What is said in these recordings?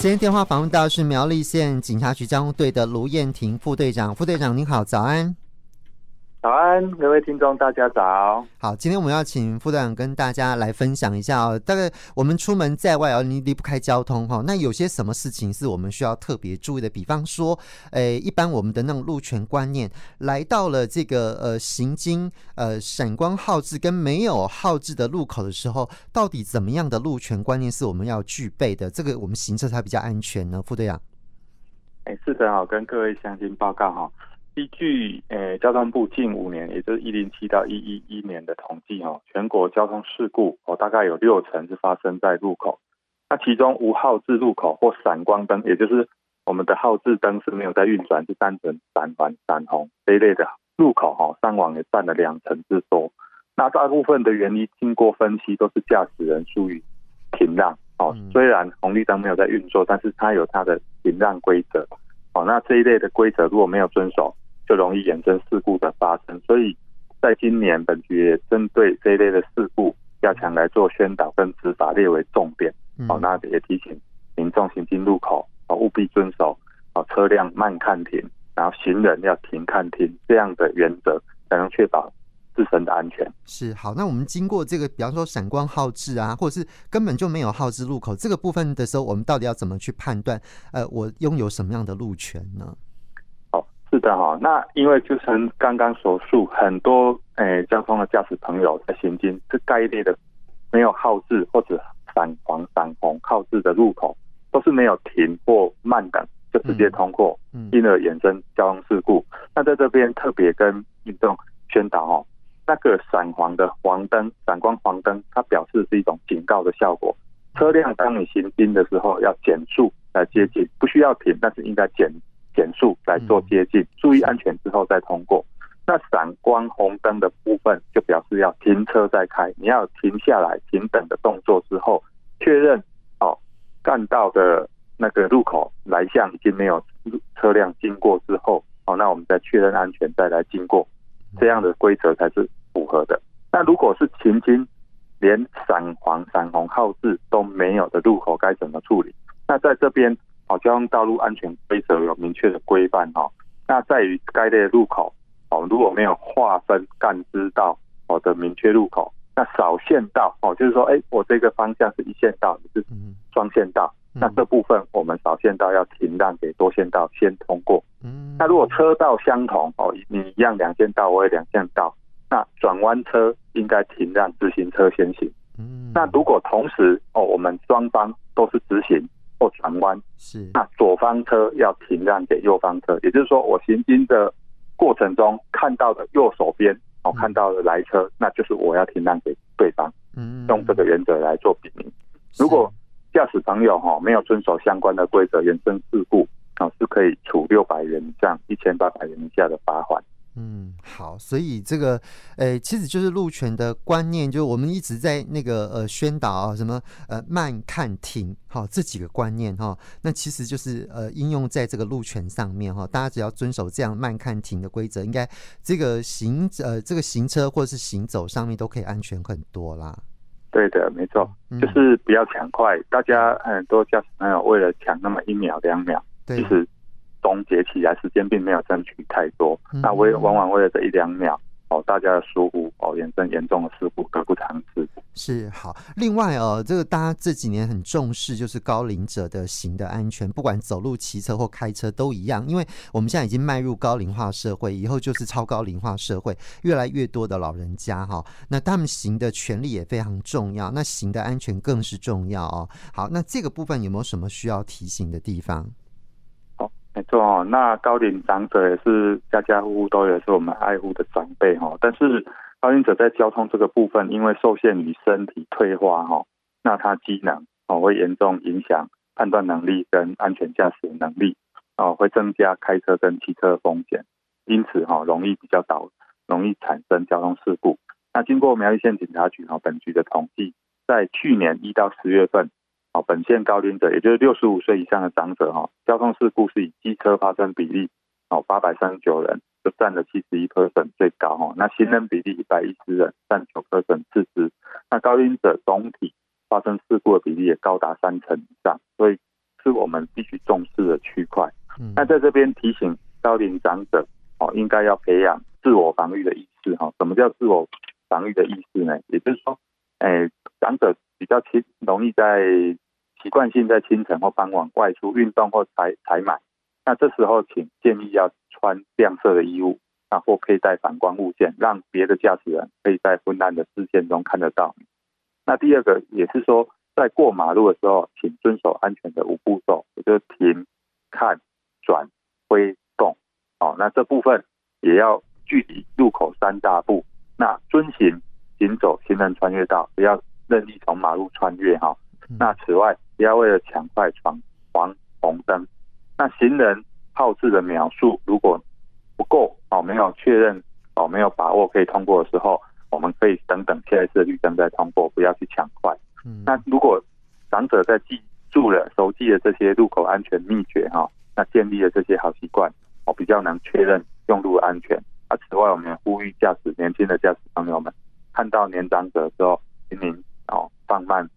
今天电话访问到是苗栗县警察局交通队的卢燕婷副队长，副队长您好，早安。早安，各位听众，大家早。好，今天我们要请副队长跟大家来分享一下哦。大概我们出门在外哦，你离不开交通哈。那有些什么事情是我们需要特别注意的？比方说，诶，一般我们的那种路权观念，来到了这个呃行经呃闪光号志跟没有号志的路口的时候，到底怎么样的路权观念是我们要具备的？这个我们行车才比较安全呢？副队长。哎，是的，好，跟各位乡亲报告哈。依据诶交通部近五年，也就是一零七到一一一年的统计哦，全国交通事故哦，大概有六成是发生在路口。那其中无号志路口或闪光灯，也就是我们的号志灯是没有在运转，是单纯闪黄闪红这一类的路口哈，伤亡也占了两成之多。那大部分的原因经过分析，都是驾驶人疏于停让哦。虽然红绿灯没有在运作，但是它有它的停让规则哦。那这一类的规则如果没有遵守，就容易衍生事故的发生，所以在今年本局也针对这一类的事故，加强来做宣导跟执法列为重点。好、嗯，那也提醒民众行经路口，哦，务必遵守哦，车辆慢看停，然后行人要停看停这样的原则，才能确保自身的安全。是好，那我们经过这个，比方说闪光号志啊，或者是根本就没有号志路口这个部分的时候，我们到底要怎么去判断？呃，我拥有什么样的路权呢？是的哈，那因为就像刚刚所述，很多诶、欸、交通的驾驶朋友在行经这该列的没有号志或者闪黄闪红号志的路口，都是没有停或慢等就直接通过，因而衍生交通事故。那在这边特别跟民众宣导哦，那个闪黄的黄灯、闪光黄灯，它表示是一种警告的效果。车辆当你行经的时候要减速来接近，不需要停，但是应该减。减速来做接近，注意安全之后再通过。那闪光红灯的部分就表示要停车再开，你要停下来停等的动作之后，确认哦，干道的那个路口来向已经没有车辆经过之后，哦，那我们再确认安全再来经过，这样的规则才是符合的。那如果是前经连闪黄闪红号志都没有的路口，该怎么处理？那在这边。哦，交通道路安全规则有明确的规范哦。那在于该类的路口哦，如果没有划分干支道哦的明确路口，那少线道哦，就是说，哎，我这个方向是一线道，你是双线道，那这部分我们少线道要停让给多线道先通过。那如果车道相同哦，你一样两线道，我也两线道，那转弯车应该停让自行车先行。那如果同时哦，我们双方都是直行。或转弯是，那左方车要停让给右方车，也就是说，我行经的过程中看到的右手边哦，看到的来车，那就是我要停让给对方。嗯，用这个原则来做比拟。如果驾驶朋友哈没有遵守相关的规则，衍生事故啊，是可以处六百元以上一千八百元以下的罚款。嗯，好，所以这个，呃，其实就是路权的观念，就是我们一直在那个呃宣导啊，什么呃慢看停，好，这几个观念哈，那其实就是呃应用在这个路权上面哈，大家只要遵守这样慢看停的规则，应该这个行呃这个行车或者是行走上面都可以安全很多啦。对的，没错，就是不要抢快，嗯、大家很多驾驶朋友为了抢那么一秒两秒，对，就是。总结起来，时间并没有争取太多，那为往往为了这一两秒哦，大家的疏忽哦，衍生严重的事故，得不偿失。是好，另外哦，这个大家这几年很重视，就是高龄者的行的安全，不管走路、骑车或开车都一样，因为我们现在已经迈入高龄化社会，以后就是超高龄化社会，越来越多的老人家哈，那他们行的权利也非常重要，那行的安全更是重要哦。好，那这个部分有没有什么需要提醒的地方？没错哦，那高龄长者也是家家户户都也，是我们爱护的长辈哈。但是高龄者在交通这个部分，因为受限于身体退化哈，那他机能哦会严重影响判断能力跟安全驾驶能力哦，会增加开车跟骑车风险，因此哈容易比较导容易产生交通事故。那经过苗栗县警察局哈本局的统计，在去年一到十月份。哦，本县高龄者，也就是六十五岁以上的长者，哈，交通事故是以机车发生比例，哦，八百三十九人，就占了七十一 percent 最高，哈。那行人比例一百一十人，占九 percent 次之。那高龄者总体发生事故的比例也高达三成以上，所以是我们必须重视的区块。嗯，那在这边提醒高龄长者哦，应该要培养自我防御的意识哈。什么叫自我防御的意识呢？也就是说，哎，长者比较轻容易在习惯性在清晨或傍晚外出运动或采采买，那这时候请建议要穿亮色的衣物，那或佩戴反光物件，让别的驾驶人可以在昏暗的视线中看得到。那第二个也是说，在过马路的时候，请遵守安全的五步骤，也就是停、看、转、挥、动。哦，那这部分也要距离路口三大步。那遵行行走行人穿越道，不要任意从马路穿越哈。那此外，不要为了抢快闯黄红灯。那行人号志的秒数如果不够哦，没有确认哦，没有把握可以通过的时候，我们可以等等下一次绿灯再通过，不要去抢快。嗯。那如果长者在记住了、熟记了这些路口安全秘诀哈，那建立了这些好习惯，哦，比较能确认用路安全。啊，此外，我们也呼吁驾驶年轻的驾驶朋友们，看到年长者的时候，请您哦放慢。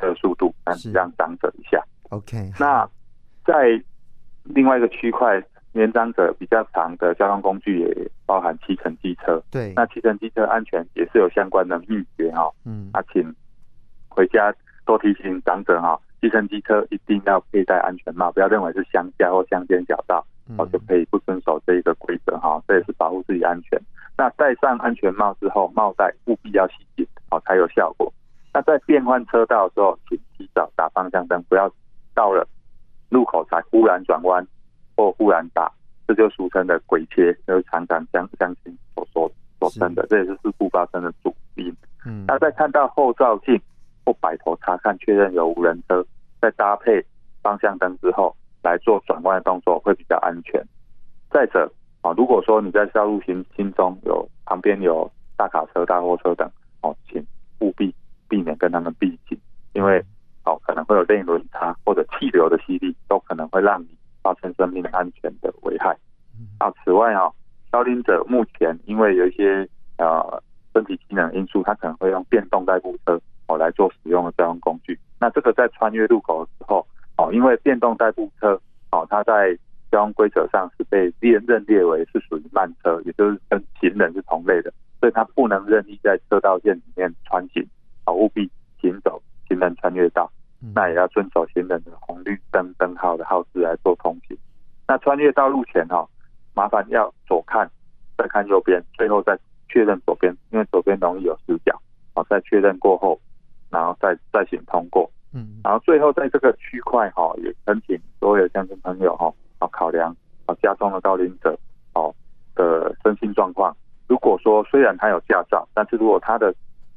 行车速度，让长者一下。OK，那在另外一个区块，年长者比较长的交通工具也包含骑乘机车。对，那骑乘机车安全也是有相关的秘诀哈。嗯，那请回家多提醒长者哈，骑乘机车一定要佩戴安全帽，不要认为是乡下或乡间小道，哦就可以不遵守这一个规则哈。这也是保护自己安全。那戴上安全帽之后，帽带务必要系紧，哦才有效果。那在变换车道的时候，请提早打方向灯，不要到了路口才忽然转弯或忽然打，这就俗称的鬼切，就是常常相相信所说所称的，这也是事故发生的主因。嗯，那在看到后照镜或摆头查看确认有无人车，再搭配方向灯之后来做转弯的动作会比较安全。再者啊，如果说你在道路行进中有旁边有大卡车、大货车等哦，请务必。避免跟他们逼近，因为哦可能会有内轮差或者气流的吸力，都可能会让你发生生命安全的危害。啊，此外啊，消龄者目前因为有一些呃身体机能因素，他可能会用电动代步车哦来做使用的交通工具。那这个在穿越路口的时候哦，因为电动代步车哦，它在交通规则上是被列认列为是属于慢车，也就是跟行人是同类的，所以它不能任意在车道线里面穿行。好，务必行走行人穿越道，那也要遵守行人的红绿灯灯号的号志来做通行。那穿越道路前哈，麻烦要左看，再看右边，最后再确认左边，因为左边容易有死角。好，再确认过后，然后再再行通过。嗯，然后最后在这个区块哈，也恳请所有乡亲朋友哈，好考量啊家中的高龄者哦的身心状况。如果说虽然他有驾照，但是如果他的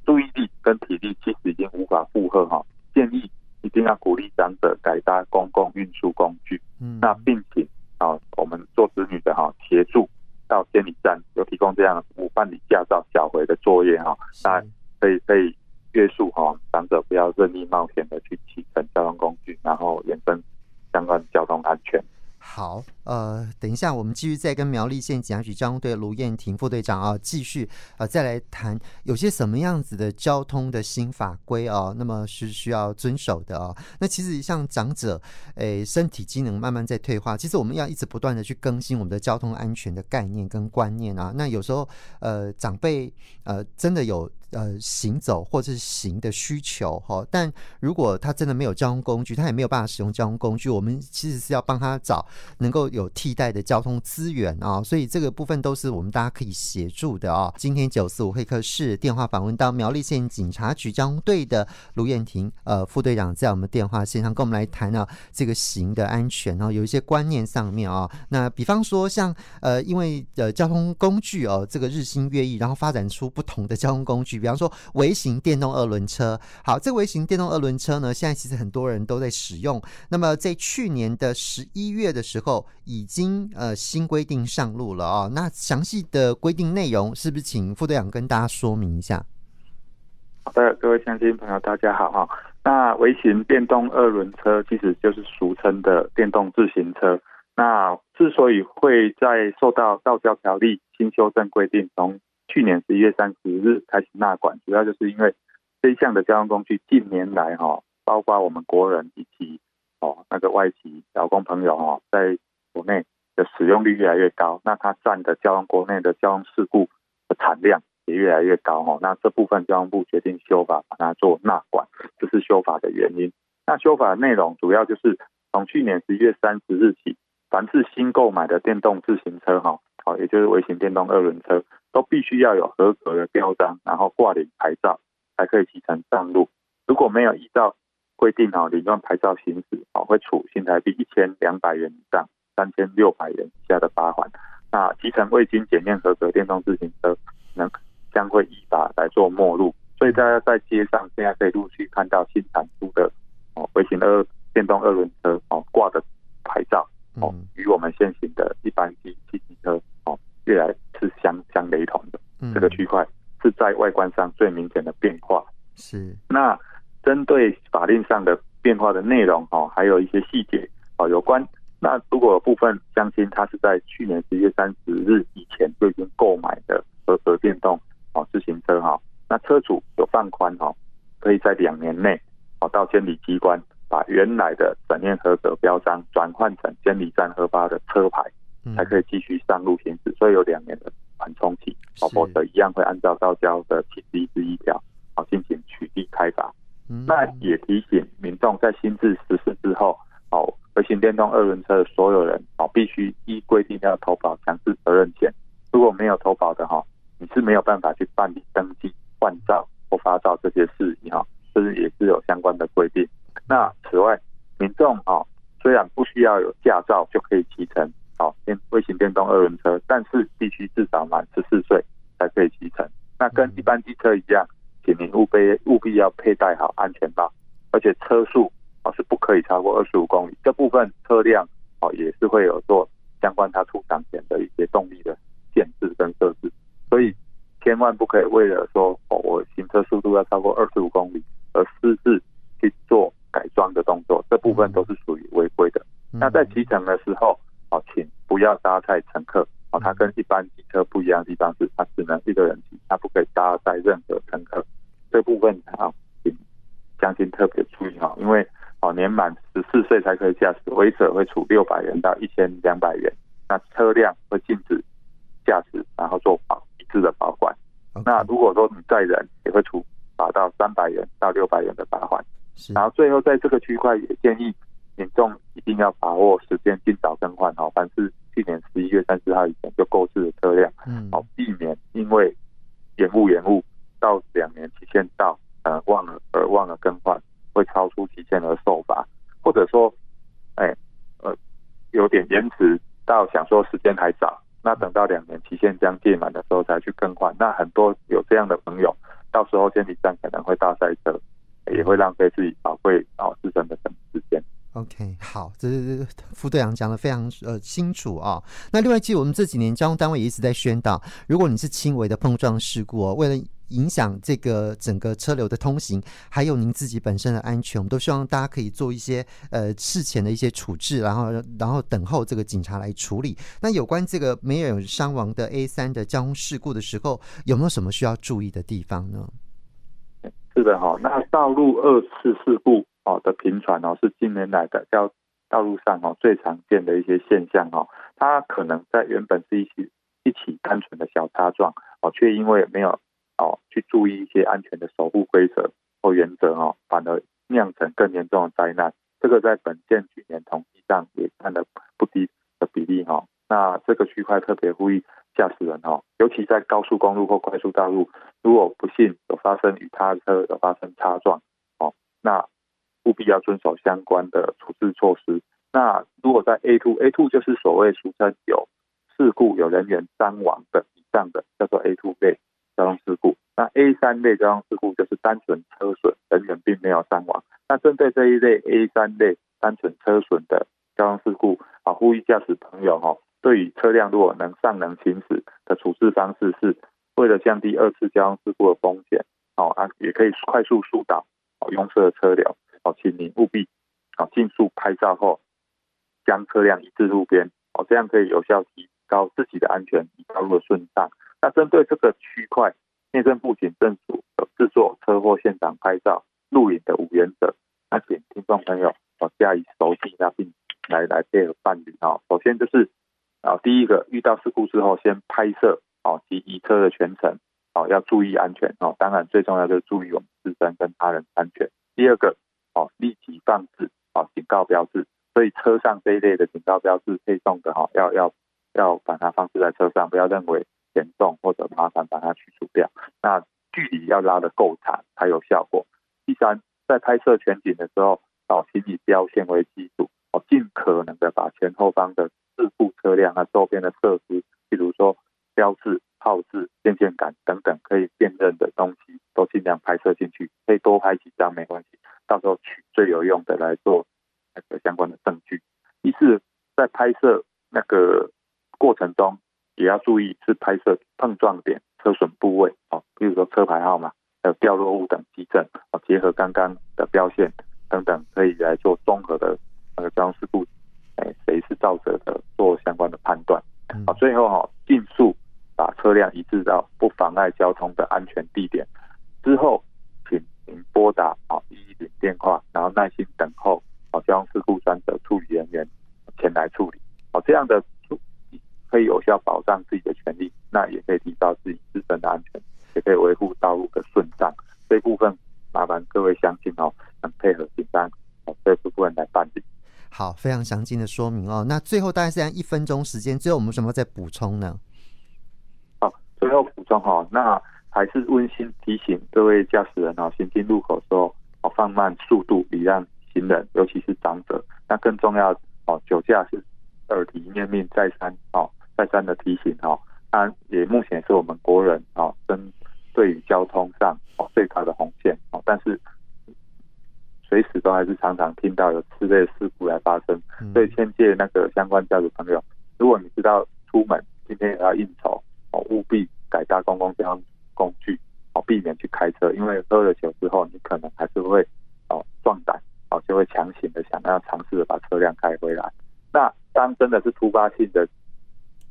注意力跟体力其实已经无法负荷哈，建议一定要鼓励长者改搭公共运输工具。嗯，那并且啊，我们做子女的哈，协助到监理站有提供这样的服务，办理驾照缴回的作业哈，那可以可以约束哈长者不要任意冒险的去骑乘交通工具，然后延伸相关交通安全。好，呃，等一下，我们继续再跟苗栗县警察局交通队卢燕婷副队长啊，继续呃再来谈有些什么样子的交通的新法规啊，那么是需要遵守的啊。那其实像长者，诶，身体机能慢慢在退化，其实我们要一直不断的去更新我们的交通安全的概念跟观念啊。那有时候，呃，长辈呃真的有。呃，行走或者是行的需求哈，但如果他真的没有交通工具，他也没有办法使用交通工具，我们其实是要帮他找能够有替代的交通资源啊，所以这个部分都是我们大家可以协助的啊。今天九四五会客室电话访问到苗栗县警察局交通队的卢彦廷呃副队长，在我们电话线上跟我们来谈啊这个行的安全，然后有一些观念上面啊，那比方说像呃因为呃交通工具哦这个日新月异，然后发展出不同的交通工具。比方说微型电动二轮车，好，这微型电动二轮车呢，现在其实很多人都在使用。那么在去年的十一月的时候，已经呃新规定上路了、哦。那详细的规定内容，是不是请副队长跟大家说明一下？好的，各位乡亲朋友，大家好哈。那微型电动二轮车其实就是俗称的电动自行车。那之所以会在受到道交条例新修正规定中。去年十一月三十日开始纳管，主要就是因为这一项的交通工具近年来哈，包括我们国人以及哦，那个外籍劳工朋友哦，在国内的使用率越来越高，那它占的交通国内的交通事故的产量也越来越高哦。那这部分交通部决定修法，把它做纳管，这是修法的原因。那修法的内容主要就是从去年十一月三十日起，凡是新购买的电动自行车哈，好，也就是微型电动二轮车，都必须要有合格的标章，然后挂领牌照，才可以骑乘上路。如果没有依照规定哦，领用牌照行驶哦，会处新台币一千两百元以上三千六百元以下的罚款。那骑乘未经检验合格电动自行车，能将会依法来做没入。所以大家在街上现在可以陆续看到新产出的哦，微型二电动二轮外观上最明显的变化。是那。针对法令上的变化的内容哦，还有一些细节哦，有关那如果有部分乡亲他是在去年十一月三十日以前就已经购买的合格电动哦自行车哈，那车主有放宽哦，可以在两年内哦到监理机关把原来的检验合格标章转换成监理站核发的车牌，才可以继续上路行驶，所以有两年的哦，否则一样会按照道交的七十一之一条哦进行取缔开罚。那也提醒民众，在新制实施之后，哦，微型电动二轮车的所有人哦，必须依规定要投保强制责任险。如果没有投保的哈，你是没有办法去办理登记、换照或发照这些事宜哈，这是也是有相关的规定。那此外，民众哦，虽然不需要有驾照就可以骑乘好电微型电动二轮车，但是必须至少满十四岁。那跟一般机车一样。请您务必务必要佩戴好安全帽，而且车速啊是不可以超过二十五公里。这部分车辆啊也是会有做相关它出厂前的一些动力的限制跟设置，所以千万不可以为了说哦我行车速度要超过二十五公里而私自去做改装的动作，这部分都是属于违规的。那在骑乘的时候哦，请不要搭载乘客哦，它跟一般机车不一样的地方是它只能一个人骑，它不可以搭载任何乘客。这部分啊，请将军特别注意哈，因为哦年满十四岁才可以驾驶，违者会处六百元到一千两百元。那车辆会禁止驾驶，然后做保一致的保管。那如果说你载人，也会处罚到三百元到六百元的罚款。然后最后在这个区块也建议民众一定要把握时间，尽早更换哈，凡是去年十一月三十号以前就购置的车辆，嗯，好避免不延误。到两年期限到，呃，忘了而忘了更换，会超出期限而受罚，或者说，哎，呃，有点延迟到想说时间还早，那等到两年期限将届满的时候才去更换，那很多有这样的朋友，到时候监理站可能会大塞车，也会浪费自己宝贵哦。好，这是副队长讲的非常呃清楚啊、那另外，其实我们这几年交通单位也一直在宣导，如果你是轻微的碰撞事故哦，为了影响这个整个车流的通行，还有您自己本身的安全，我们都希望大家可以做一些呃事前的一些处置，然后然后等候这个警察来处理。那有关这个没有伤亡的 A 三的交通事故的时候，有没有什么需要注意的地方呢？是的哈，那道路二次事故哦的频传哦，是近年来的叫道路上哦最常见的一些现象哦，它可能在原本是一起一起单纯的小擦撞哦，却因为没有。哦，去注意一些安全的守护规则或原则哦，反而酿成更严重的灾难。这个在本县去年统计上也占了不低的比例哈。那这个区块特别呼吁驾驶人哈，尤其在高速公路或快速道路，如果不幸有发生与他车有发生擦撞哦，那务必要遵守相关的处置措施。那如果在 A two A two 就是所谓俗称有事故有人员伤亡的以上的，叫做 A two 类。交通事故，那 A 三类交通事故就是单纯车损，人员并没有伤亡。那针对这一类 A 三类单纯车损的交通事故，啊，呼吁驾驶朋友哈，对于车辆如果能上能行驶的处置方式，是为了降低二次交通事故的风险，哦啊，也可以快速疏导哦拥塞的车流，哦，请您务必啊尽速拍照后将车辆移至路边，哦，这样可以有效提高自己的安全与道路的顺畅。那针对这个区块，内政部警政署有制作车祸现场拍照录影的五原则，那请听众朋友哦加以熟悉，那并来来配合办理啊。首先就是，第一个遇到事故之后，先拍摄哦及移车的全程哦，要注意安全哦。当然最重要就是注意我们自身跟他人安全。第二个哦，立即放置哦警告标志，所以车上这一类的警告标志配送的哈，要要要把它放置在车上，不要认为严重或者麻烦，把它去除掉。那距离要拉得够长才有效果。第三，在拍摄全景的时候，哦，请以标线为基础，哦，尽可能的把前后方的车辆啊周边的设施，比如说标志、号志、电线杆等等可以辨认的东西，都尽量拍摄进去。可以多拍几张没关系，到时候取最有用的来做那个相关的证据。第四，在拍摄那个过程中，也要注意是拍摄碰撞点、车损部位，哦，比如说车牌号码。还有掉落物等迹证啊，结合刚刚的标线等等，可以来做综合的那个交通事故，哎，谁是肇责的，做相关的判断。好，最后哈，尽速把车辆移至到不妨碍交通的安全地点。之后，请您拨打啊一一零电话，然后耐心等候啊交通事故专责处理人员前来处理。好，这样的可以有效保障自己的权利，那也可以提高自己自身的安全。也可以维护道路的顺畅，这部分麻烦各位乡亲哦，能配合警方哦这部分来办理。好，非常详尽的说明哦。那最后大概是一分钟时间，最后我们什么再补充呢？好，最后补充哈，那还是温馨提醒各位驾驶人哦，行进路口时候哦放慢速度，礼让行人，尤其是长者。那更重要哦，酒驾是耳提面命再三哦再三的提醒哦。它也目前是我们国人哦针对于交通上哦最高的红线哦，但是随时都还是常常听到有此类事故来发生，所以劝诫那个相关驾驶朋友，如果你知道出门今天也要应酬哦，务必改搭公共交通工具哦，避免去开车，因为喝了酒之后你可能还是会哦壮胆哦，就会强行的想要尝试的把车辆开回来。那当真的是突发性的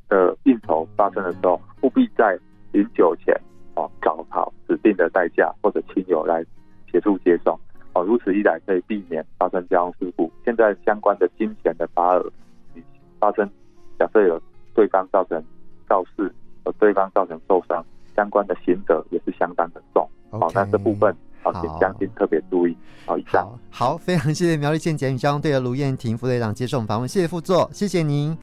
的应酬发生的时候，务必在饮酒前。哦，找好指定的代驾或者亲友来协助接送哦，如此一来可以避免发生交通事故。现在相关的金钱的罚额，发生假设有对方造成肇事，和对方造成受伤，相关的刑责也是相当的重。好 Okay,、哦，那这部分好，请将军特别注意。好，以上。好，非常谢谢苗栗县检警交通队的卢燕婷副队长接受我们访问，谢谢副座，谢谢您。